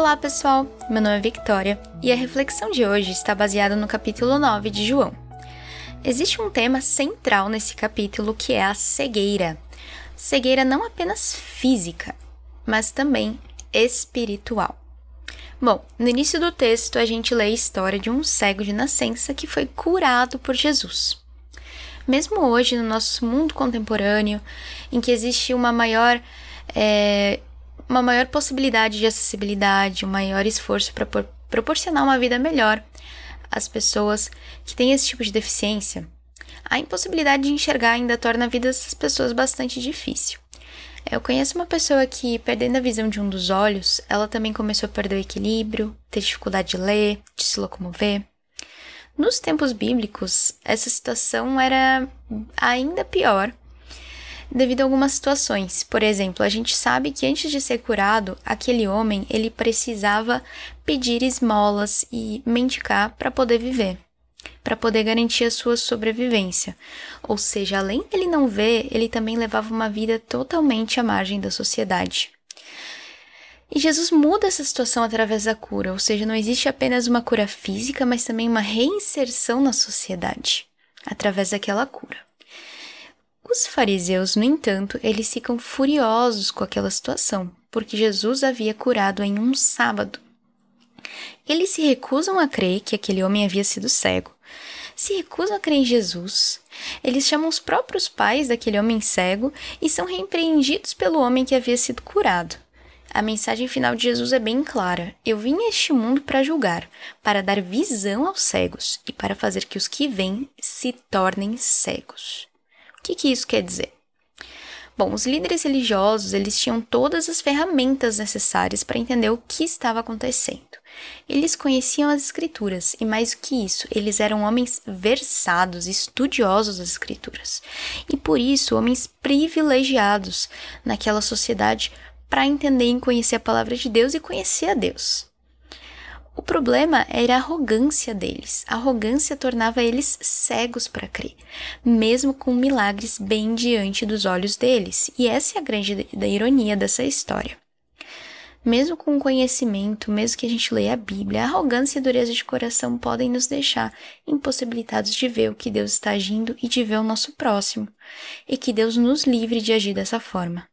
Olá pessoal, meu nome é Victoria e a reflexão de hoje está baseada no capítulo 9 de João. Existe um tema central nesse capítulo que é a cegueira. Cegueira não apenas física, mas também espiritual. Bom, no início do texto a gente lê a história de um cego de nascença que foi curado por Jesus. Mesmo hoje, no nosso mundo contemporâneo, em que existe uma maior é, uma maior possibilidade de acessibilidade, um maior esforço para proporcionar uma vida melhor às pessoas que têm esse tipo de deficiência, a impossibilidade de enxergar ainda torna a vida dessas pessoas bastante difícil. Eu conheço uma pessoa que, perdendo a visão de um dos olhos, ela também começou a perder o equilíbrio, ter dificuldade de ler, de se locomover. Nos tempos bíblicos, essa situação era ainda pior, devido a algumas situações. Por exemplo, a gente sabe que antes de ser curado, aquele homem ele precisava pedir esmolas e mendicar para poder viver, para poder garantir a sua sobrevivência. Ou seja, além dele não ver, ele também levava uma vida totalmente à margem da sociedade. E Jesus muda essa situação através da cura, ou seja, não existe apenas uma cura física, mas também uma reinserção na sociedade através daquela cura. Os fariseus, no entanto, eles ficam furiosos com aquela situação, porque Jesus havia curado em um sábado. Eles se recusam a crer que aquele homem havia sido cego. Se recusam a crer em Jesus. Eles chamam os próprios pais daquele homem cego e são repreendidos pelo homem que havia sido curado. A mensagem final de Jesus é bem clara: Eu vim a este mundo para julgar, para dar visão aos cegos e para fazer que os que vêm se tornem cegos. O que, que isso quer dizer? Bom, os líderes religiosos, eles tinham todas as ferramentas necessárias para entender o que estava acontecendo. Eles conheciam as escrituras e mais do que isso, eles eram homens versados, estudiosos das escrituras. E por isso, homens privilegiados naquela sociedade para entender e conhecer a palavra de Deus e conhecer a Deus. O problema era a arrogância deles. A arrogância tornava eles cegos para crer, mesmo com milagres bem diante dos olhos deles. E essa é a grande da ironia dessa história. Mesmo com conhecimento, mesmo que a gente leia a Bíblia, a arrogância e a dureza de coração podem nos deixar impossibilitados de ver o que Deus está agindo e de ver o nosso próximo, e que Deus nos livre de agir dessa forma.